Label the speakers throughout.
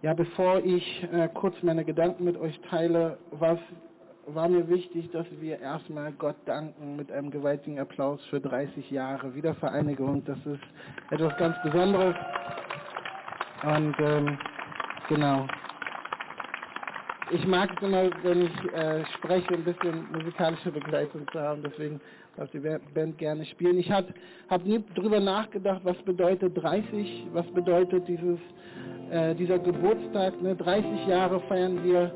Speaker 1: Ja, bevor ich äh, kurz meine Gedanken mit euch teile, was war mir wichtig, dass wir erstmal Gott danken mit einem gewaltigen Applaus für 30 Jahre Wiedervereinigung. Das ist etwas ganz Besonderes. Und ähm, genau. Ich mag es immer, wenn ich äh, spreche, ein bisschen musikalische Begleitung zu haben. Deswegen darf die Band gerne spielen. Ich habe hab nie drüber nachgedacht, was bedeutet 30, was bedeutet dieses äh, dieser Geburtstag. Ne? 30 Jahre feiern wir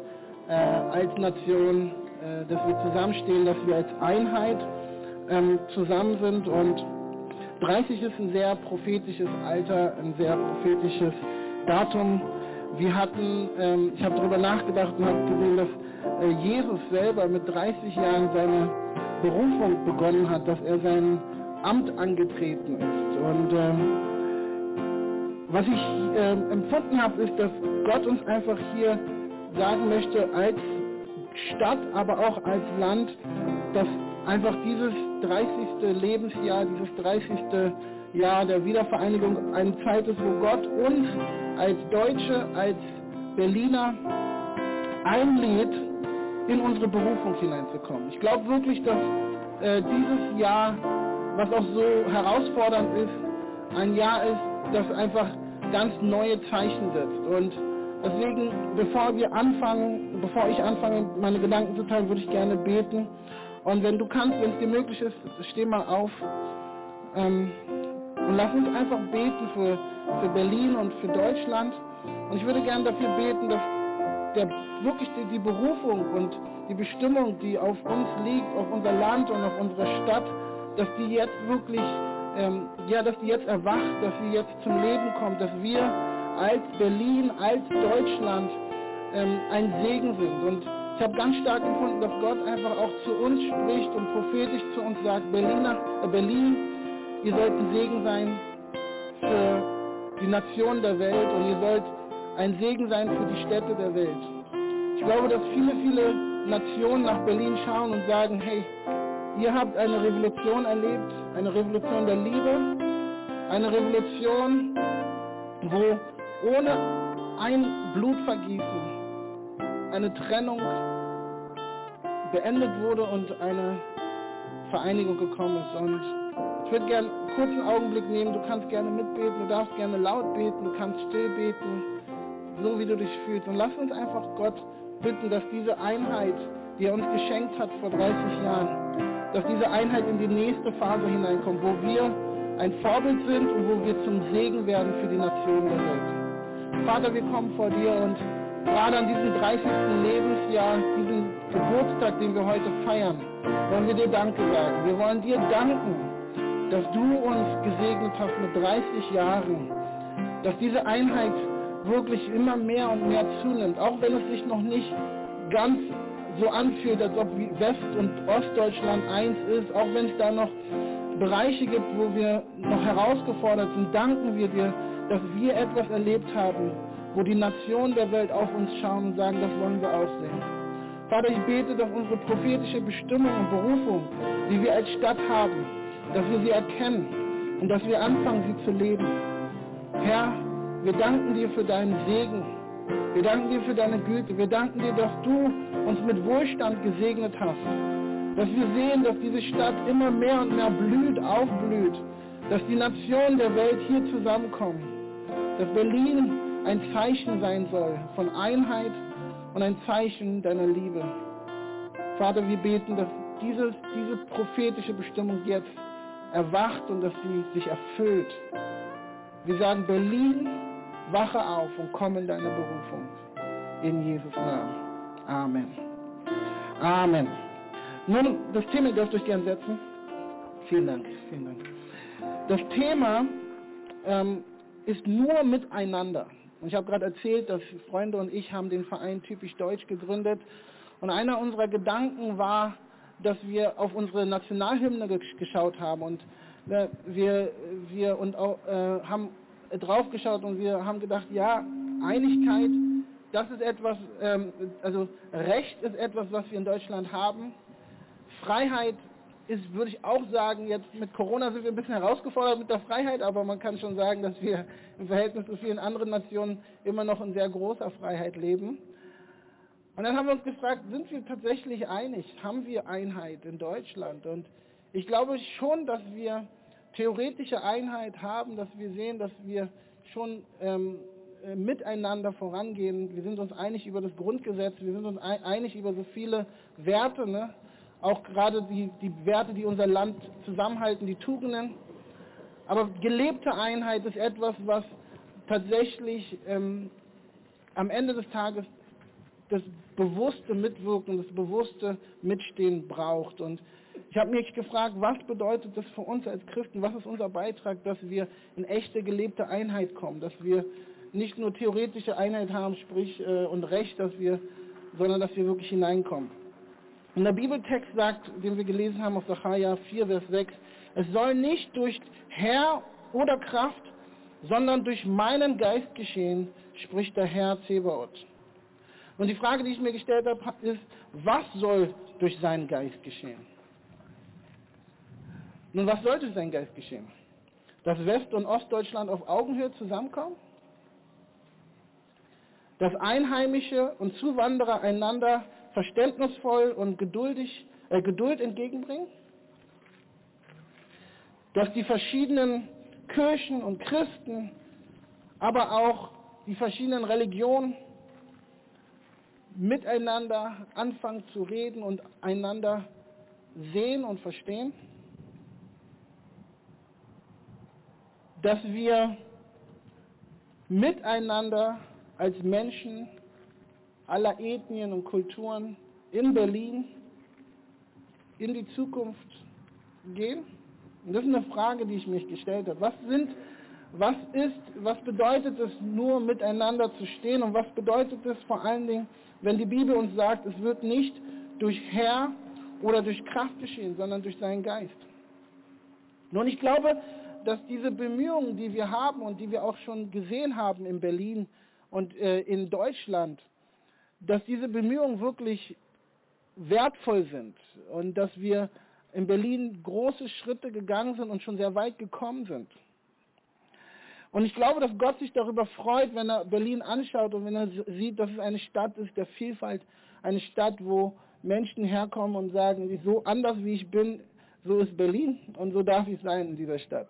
Speaker 1: äh, als Nation, äh, dass wir zusammenstehen, dass wir als Einheit ähm, zusammen sind. Und 30 ist ein sehr prophetisches Alter, ein sehr prophetisches Datum. Wir hatten, ähm, ich habe darüber nachgedacht und habe gesehen, dass äh, Jesus selber mit 30 Jahren seine Berufung begonnen hat, dass er sein Amt angetreten ist. Und ähm, was ich äh, empfunden habe, ist, dass Gott uns einfach hier sagen möchte, als Stadt, aber auch als Land, dass einfach dieses 30. Lebensjahr, dieses 30. Jahr der Wiedervereinigung eine Zeit ist, wo Gott uns als Deutsche, als Berliner einlädt, in unsere Berufung hineinzukommen. Ich glaube wirklich, dass äh, dieses Jahr, was auch so herausfordernd ist, ein Jahr ist, das einfach ganz neue Zeichen setzt. Und deswegen, bevor wir anfangen, bevor ich anfange, meine Gedanken zu teilen, würde ich gerne beten. Und wenn du kannst, wenn es dir möglich ist, steh mal auf. Ähm, und lass uns einfach beten für, für Berlin und für Deutschland. Und ich würde gerne dafür beten, dass der, wirklich die, die Berufung und die Bestimmung, die auf uns liegt, auf unser Land und auf unsere Stadt, dass die jetzt wirklich ähm, ja, dass die jetzt erwacht, dass sie jetzt zum Leben kommt, dass wir als Berlin, als Deutschland ähm, ein Segen sind. Und ich habe ganz stark empfunden, dass Gott einfach auch zu uns spricht und prophetisch zu uns sagt, Berliner, äh Berlin, ihr sollt ein Segen sein für die Nation der Welt und ihr sollt ein Segen sein für die Städte der Welt. Ich glaube, dass viele, viele Nationen nach Berlin schauen und sagen, hey, Ihr habt eine Revolution erlebt, eine Revolution der Liebe, eine Revolution, wo ohne ein Blutvergießen eine Trennung beendet wurde und eine Vereinigung gekommen ist. Und ich würde gerne einen kurzen Augenblick nehmen. Du kannst gerne mitbeten, du darfst gerne laut beten, du kannst still beten, so wie du dich fühlst. Und lass uns einfach Gott bitten, dass diese Einheit, die er uns geschenkt hat vor 30 Jahren, dass diese Einheit in die nächste Phase hineinkommt, wo wir ein Vorbild sind und wo wir zum Segen werden für die Nationen der Welt. Vater, wir kommen vor dir und gerade an diesem 30. Lebensjahr, diesem Geburtstag, den wir heute feiern, wollen wir dir Danke sagen. Wir wollen dir danken, dass du uns gesegnet hast mit 30 Jahren, dass diese Einheit wirklich immer mehr und mehr zunimmt, auch wenn es sich noch nicht ganz so anfühlt, als ob West- und Ostdeutschland eins ist, auch wenn es da noch Bereiche gibt, wo wir noch herausgefordert sind, danken wir dir, dass wir etwas erlebt haben, wo die Nationen der Welt auf uns schauen und sagen, das wollen wir aussehen. Vater, ich bete, dass unsere prophetische Bestimmung und Berufung, die wir als Stadt haben, dass wir sie erkennen und dass wir anfangen, sie zu leben. Herr, wir danken dir für deinen Segen, wir danken dir für deine Güte. Wir danken dir, dass du uns mit Wohlstand gesegnet hast. Dass wir sehen, dass diese Stadt immer mehr und mehr blüht, aufblüht. Dass die Nationen der Welt hier zusammenkommen. Dass Berlin ein Zeichen sein soll von Einheit und ein Zeichen deiner Liebe. Vater, wir beten, dass dieses, diese prophetische Bestimmung jetzt erwacht und dass sie sich erfüllt. Wir sagen, Berlin Wache auf und komm in deine Berufung. In Jesus Namen. Amen. Amen. Nun, das Thema, ihr dürft euch gern setzen. Vielen Dank, vielen Dank. Das Thema ähm, ist nur miteinander. Und ich habe gerade erzählt, dass Freunde und ich haben den Verein typisch deutsch gegründet. Und einer unserer Gedanken war, dass wir auf unsere Nationalhymne geschaut haben und äh, wir, wir und auch, äh, haben draufgeschaut und wir haben gedacht, ja, Einigkeit, das ist etwas, ähm, also Recht ist etwas, was wir in Deutschland haben. Freiheit ist, würde ich auch sagen, jetzt mit Corona sind wir ein bisschen herausgefordert mit der Freiheit, aber man kann schon sagen, dass wir im Verhältnis zu vielen anderen Nationen immer noch in sehr großer Freiheit leben. Und dann haben wir uns gefragt, sind wir tatsächlich einig? Haben wir Einheit in Deutschland? Und ich glaube schon, dass wir theoretische Einheit haben, dass wir sehen, dass wir schon ähm, äh, miteinander vorangehen. Wir sind uns einig über das Grundgesetz, wir sind uns einig über so viele Werte, ne? auch gerade die, die Werte, die unser Land zusammenhalten, die Tugenden. Aber gelebte Einheit ist etwas, was tatsächlich ähm, am Ende des Tages das bewusste Mitwirken, das bewusste Mitstehen braucht. Und ich habe mich gefragt, was bedeutet das für uns als Christen? Was ist unser Beitrag, dass wir in echte gelebte Einheit kommen, dass wir nicht nur theoretische Einheit haben, sprich äh, und Recht, dass wir, sondern dass wir wirklich hineinkommen. Und der Bibeltext sagt, den wir gelesen haben aus Sacharja 4, Vers 6, es soll nicht durch Herr oder Kraft, sondern durch meinen Geist geschehen, spricht der Herr Zebaoth. Und die Frage, die ich mir gestellt habe, ist, was soll durch seinen Geist geschehen? Nun, was soll durch seinen Geist geschehen? Dass West- und Ostdeutschland auf Augenhöhe zusammenkommen? Dass Einheimische und Zuwanderer einander verständnisvoll und geduldig, äh, Geduld entgegenbringen? Dass die verschiedenen Kirchen und Christen, aber auch die verschiedenen Religionen miteinander anfangen zu reden und einander sehen und verstehen? Dass wir miteinander als Menschen aller Ethnien und Kulturen in Berlin in die Zukunft gehen? Und das ist eine Frage, die ich mich gestellt habe. Was sind, was ist, was bedeutet es nur miteinander zu stehen und was bedeutet es vor allen Dingen, wenn die Bibel uns sagt, es wird nicht durch Herr oder durch Kraft geschehen, sondern durch seinen Geist. Nun, ich glaube, dass diese Bemühungen, die wir haben und die wir auch schon gesehen haben in Berlin und äh, in Deutschland, dass diese Bemühungen wirklich wertvoll sind und dass wir in Berlin große Schritte gegangen sind und schon sehr weit gekommen sind. Und ich glaube, dass Gott sich darüber freut, wenn er Berlin anschaut und wenn er sieht, dass es eine Stadt ist der Vielfalt, eine Stadt, wo Menschen herkommen und sagen, so anders wie ich bin, so ist Berlin und so darf ich sein in dieser Stadt.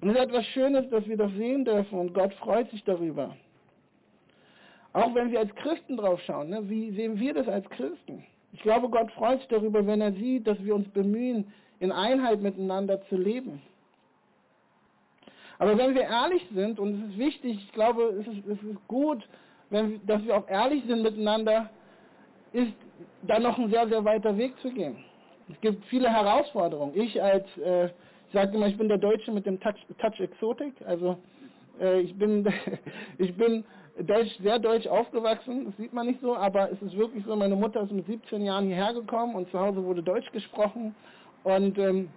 Speaker 1: Und es ist etwas Schönes, dass wir das sehen dürfen und Gott freut sich darüber. Auch wenn wir als Christen drauf schauen, ne, wie sehen wir das als Christen? Ich glaube, Gott freut sich darüber, wenn er sieht, dass wir uns bemühen, in Einheit miteinander zu leben. Aber wenn wir ehrlich sind, und es ist wichtig, ich glaube, es ist, es ist gut, wenn, dass wir auch ehrlich sind miteinander, ist da noch ein sehr, sehr weiter Weg zu gehen. Es gibt viele Herausforderungen. Ich als, äh, ich sage immer, ich bin der Deutsche mit dem Touch, Touch Exotik, also äh, ich bin, ich bin deutsch, sehr deutsch aufgewachsen, das sieht man nicht so, aber es ist wirklich so, meine Mutter ist mit 17 Jahren hierher gekommen und zu Hause wurde Deutsch gesprochen und ähm,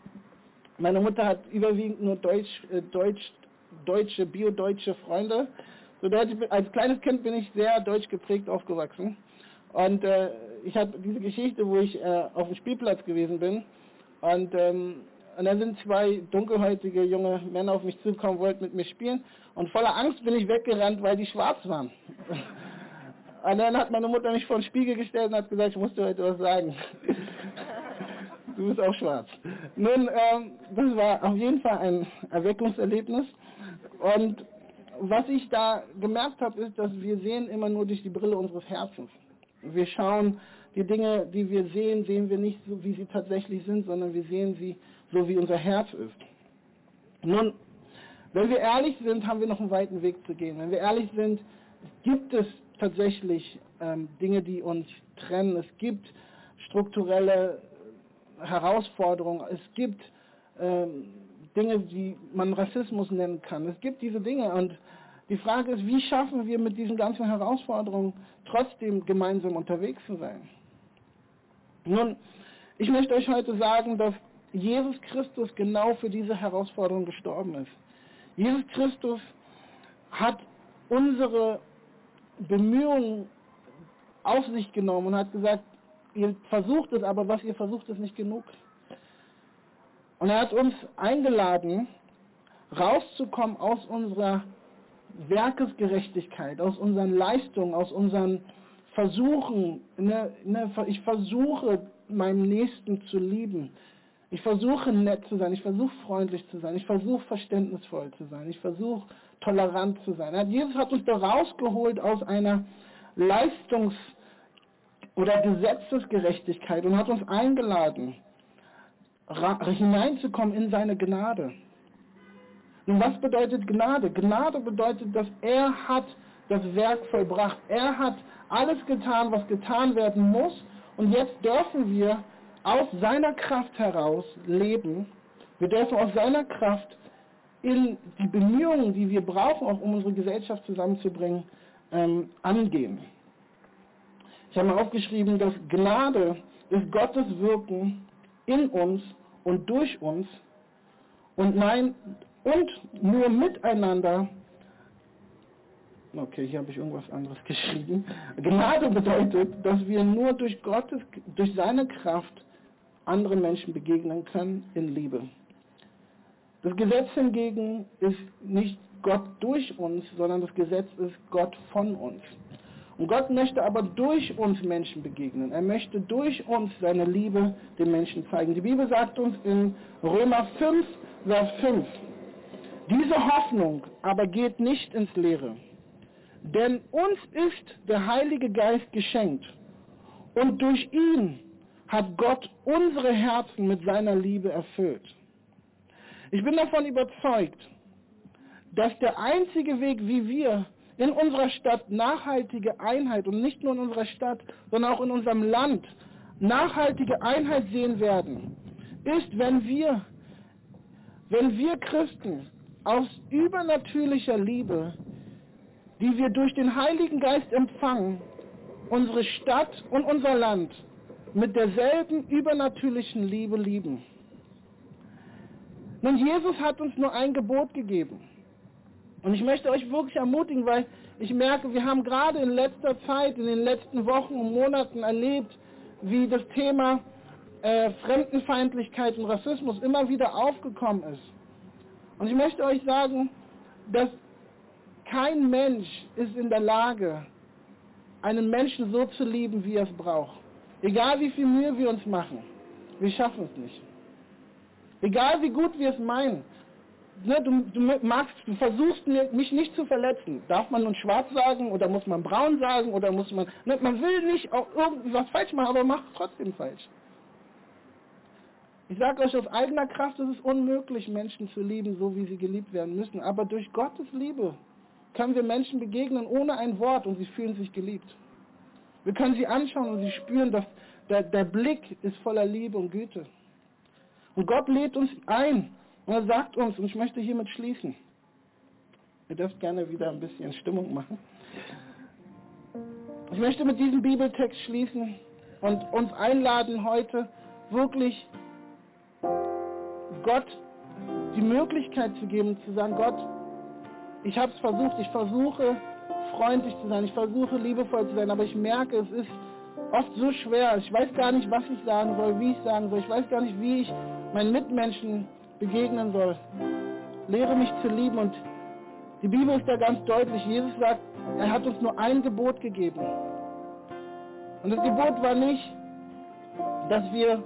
Speaker 1: meine Mutter hat überwiegend nur Deutsch, äh, Deutsch, deutsche, biodeutsche Freunde. So als kleines Kind bin ich sehr deutsch geprägt aufgewachsen. Und äh, ich habe diese Geschichte, wo ich äh, auf dem Spielplatz gewesen bin. Und, ähm, und dann sind zwei dunkelhäutige junge Männer auf mich zugekommen, wollten mit mir spielen. Und voller Angst bin ich weggerannt, weil die schwarz waren. und dann hat meine Mutter mich vor den Spiegel gestellt und hat gesagt, ich muss dir heute was sagen du bist auch schwarz. Nun, ähm, das war auf jeden Fall ein Erweckungserlebnis. Und was ich da gemerkt habe, ist, dass wir sehen immer nur durch die Brille unseres Herzens. Wir schauen die Dinge, die wir sehen, sehen wir nicht so, wie sie tatsächlich sind, sondern wir sehen sie so, wie unser Herz ist. Nun, wenn wir ehrlich sind, haben wir noch einen weiten Weg zu gehen. Wenn wir ehrlich sind, gibt es tatsächlich ähm, Dinge, die uns trennen. Es gibt strukturelle Herausforderungen, es gibt ähm, Dinge, die man Rassismus nennen kann. Es gibt diese Dinge und die Frage ist, wie schaffen wir mit diesen ganzen Herausforderungen trotzdem gemeinsam unterwegs zu sein? Nun, ich möchte euch heute sagen, dass Jesus Christus genau für diese Herausforderung gestorben ist. Jesus Christus hat unsere Bemühungen auf sich genommen und hat gesagt, ihr versucht es, aber was ihr versucht, ist nicht genug. Und er hat uns eingeladen, rauszukommen aus unserer Werkesgerechtigkeit, aus unseren Leistungen, aus unseren Versuchen. Ne, ne, ich versuche, meinem Nächsten zu lieben. Ich versuche nett zu sein, ich versuche freundlich zu sein, ich versuche verständnisvoll zu sein, ich versuche tolerant zu sein. Jesus hat uns da rausgeholt aus einer Leistungs- oder Gesetzesgerechtigkeit und hat uns eingeladen, hineinzukommen in seine Gnade. Nun, was bedeutet Gnade? Gnade bedeutet, dass er hat das Werk vollbracht. Er hat alles getan, was getan werden muss. Und jetzt dürfen wir aus seiner Kraft heraus leben. Wir dürfen aus seiner Kraft in die Bemühungen, die wir brauchen, auch um unsere Gesellschaft zusammenzubringen, ähm, angehen. Ich habe mal aufgeschrieben, dass Gnade ist Gottes Wirken in uns und durch uns und nein, und nur miteinander. Okay, hier habe ich irgendwas anderes geschrieben. Gnade bedeutet, dass wir nur durch Gottes, durch seine Kraft anderen Menschen begegnen können in Liebe. Das Gesetz hingegen ist nicht Gott durch uns, sondern das Gesetz ist Gott von uns. Und Gott möchte aber durch uns Menschen begegnen. Er möchte durch uns seine Liebe den Menschen zeigen. Die Bibel sagt uns in Römer 5, Vers 5, diese Hoffnung aber geht nicht ins Leere. Denn uns ist der Heilige Geist geschenkt. Und durch ihn hat Gott unsere Herzen mit seiner Liebe erfüllt. Ich bin davon überzeugt, dass der einzige Weg, wie wir in unserer Stadt nachhaltige Einheit und nicht nur in unserer Stadt, sondern auch in unserem Land nachhaltige Einheit sehen werden, ist, wenn wir, wenn wir Christen aus übernatürlicher Liebe, die wir durch den Heiligen Geist empfangen, unsere Stadt und unser Land mit derselben übernatürlichen Liebe lieben. Nun, Jesus hat uns nur ein Gebot gegeben. Und ich möchte euch wirklich ermutigen, weil ich merke, wir haben gerade in letzter Zeit, in den letzten Wochen und Monaten erlebt, wie das Thema äh, Fremdenfeindlichkeit und Rassismus immer wieder aufgekommen ist. Und ich möchte euch sagen, dass kein Mensch ist in der Lage, einen Menschen so zu lieben, wie er es braucht. Egal wie viel Mühe wir uns machen, wir schaffen es nicht. Egal wie gut wir es meinen, ne, du, du, magst, du versuchst mich nicht zu verletzen. Darf man nun schwarz sagen oder muss man braun sagen oder muss man, ne, man will nicht auch irgendwas falsch machen, aber macht es trotzdem falsch. Ich sage euch, aus eigener Kraft ist es unmöglich, Menschen zu lieben, so wie sie geliebt werden müssen. Aber durch Gottes Liebe können wir Menschen begegnen ohne ein Wort und sie fühlen sich geliebt. Wir können sie anschauen und sie spüren, dass der, der Blick ist voller Liebe und Güte. Und Gott lädt uns ein und er sagt uns, und ich möchte hiermit schließen, ihr dürft gerne wieder ein bisschen Stimmung machen. Ich möchte mit diesem Bibeltext schließen und uns einladen, heute wirklich Gott die Möglichkeit zu geben, zu sagen, Gott, ich habe es versucht, ich versuche freundlich zu sein, ich versuche liebevoll zu sein, aber ich merke, es ist oft so schwer. Ich weiß gar nicht, was ich sagen soll, wie ich sagen soll. Ich weiß gar nicht, wie ich meinen Mitmenschen begegnen soll. Lehre mich zu lieben und die Bibel ist da ganz deutlich. Jesus sagt, er hat uns nur ein Gebot gegeben. Und das Gebot war nicht, dass wir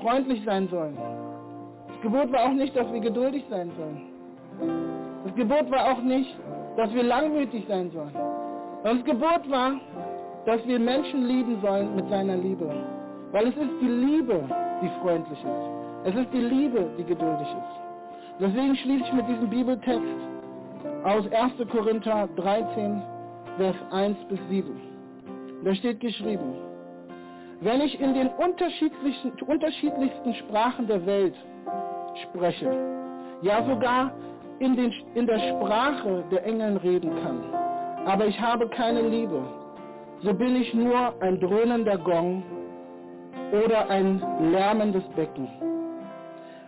Speaker 1: freundlich sein sollen. Das Gebot war auch nicht, dass wir geduldig sein sollen. Das Gebot war auch nicht, dass wir langmütig sein sollen. Und das Gebot war, dass wir Menschen lieben sollen mit seiner Liebe. Weil es ist die Liebe, die freundlich ist. Es ist die Liebe, die geduldig ist. Deswegen schließe ich mit diesem Bibeltext aus 1. Korinther 13, Vers 1 bis 7. Da steht geschrieben, wenn ich in den unterschiedlichsten, unterschiedlichsten Sprachen der Welt spreche, ja sogar in, den, in der Sprache der Engeln reden kann, aber ich habe keine Liebe, so bin ich nur ein dröhnender Gong oder ein lärmendes Becken.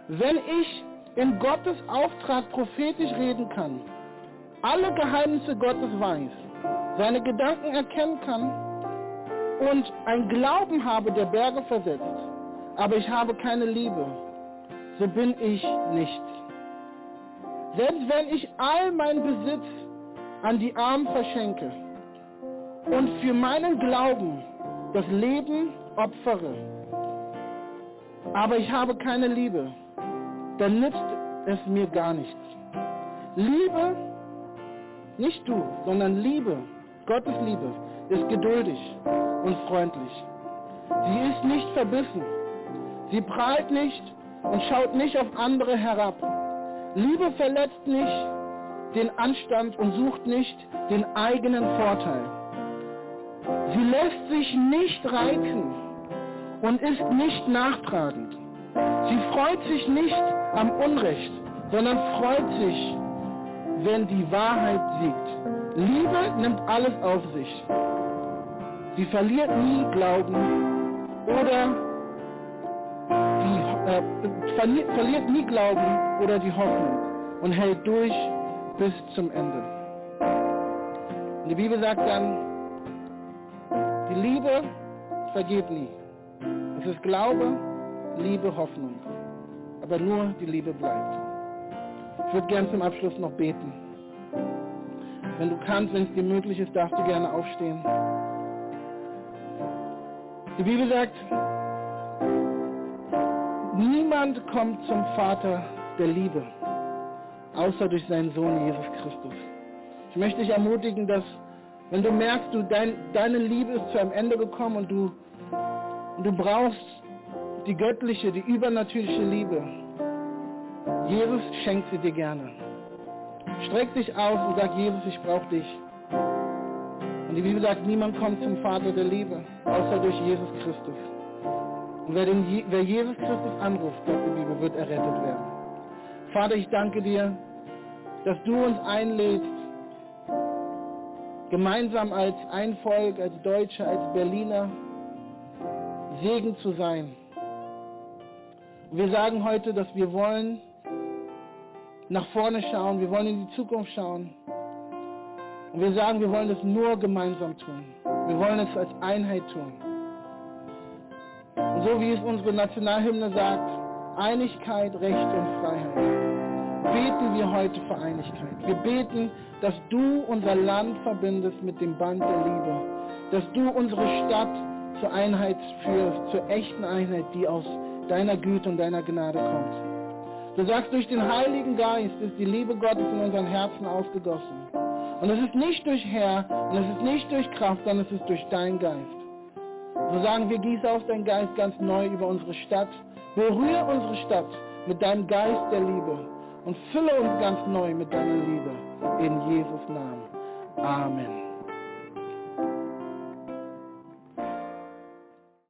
Speaker 1: Wenn ich in Gottes Auftrag prophetisch reden kann, alle Geheimnisse Gottes weiß, seine Gedanken erkennen kann und ein Glauben habe, der Berge versetzt, aber ich habe keine Liebe, so bin ich nichts. Selbst wenn ich all meinen Besitz an die Armen verschenke und für meinen Glauben das Leben opfere, aber ich habe keine Liebe, dann nützt es mir gar nichts. Liebe, nicht du, sondern Liebe, Gottes Liebe, ist geduldig und freundlich. Sie ist nicht verbissen. Sie prahlt nicht und schaut nicht auf andere herab. Liebe verletzt nicht den Anstand und sucht nicht den eigenen Vorteil. Sie lässt sich nicht reizen und ist nicht nachtragend. Sie freut sich nicht am Unrecht, sondern freut sich, wenn die Wahrheit siegt. Liebe nimmt alles auf sich. Sie verliert nie Glauben oder die, äh, verliert, verliert nie Glauben oder die Hoffnung und hält durch bis zum Ende. Und die Bibel sagt dann, die Liebe vergeht nie. Es ist Glaube, Liebe, Hoffnung. Aber nur die Liebe bleibt. Ich würde gern zum Abschluss noch beten. Wenn du kannst, wenn es dir möglich ist, darfst du gerne aufstehen. Die Bibel sagt, niemand kommt zum Vater der Liebe, außer durch seinen Sohn Jesus Christus. Ich möchte dich ermutigen, dass wenn du merkst, du, dein, deine Liebe ist zu einem Ende gekommen und du, du brauchst die göttliche, die übernatürliche Liebe, Jesus schenkt sie dir gerne. Streck dich aus und sag, Jesus, ich brauche dich. Und die Bibel sagt, niemand kommt zum Vater der Liebe, außer durch Jesus Christus. Und wer, den, wer Jesus Christus anruft, sagt die Bibel, wird errettet werden. Vater, ich danke dir, dass du uns einlädst, gemeinsam als ein Volk, als Deutsche, als Berliner, Segen zu sein. Und wir sagen heute, dass wir wollen nach vorne schauen, wir wollen in die Zukunft schauen. Und wir sagen, wir wollen es nur gemeinsam tun. Wir wollen es als Einheit tun. Und so wie es unsere Nationalhymne sagt, Einigkeit, Recht und Freiheit, beten wir heute für Einigkeit. Wir beten, dass du unser Land verbindest mit dem Band der Liebe, dass du unsere Stadt zur Einheit führst, zur echten Einheit, die aus deiner Güte und deiner Gnade kommt. Du sagst, durch den Heiligen Geist ist die Liebe Gottes in unseren Herzen ausgegossen. Und es ist nicht durch Herr, und es ist nicht durch Kraft, sondern es ist durch dein Geist. So sagen wir, gieße aus dein Geist ganz neu über unsere Stadt. Berühre unsere Stadt mit deinem Geist der Liebe und fülle uns ganz neu mit deiner Liebe. In Jesus Namen. Amen.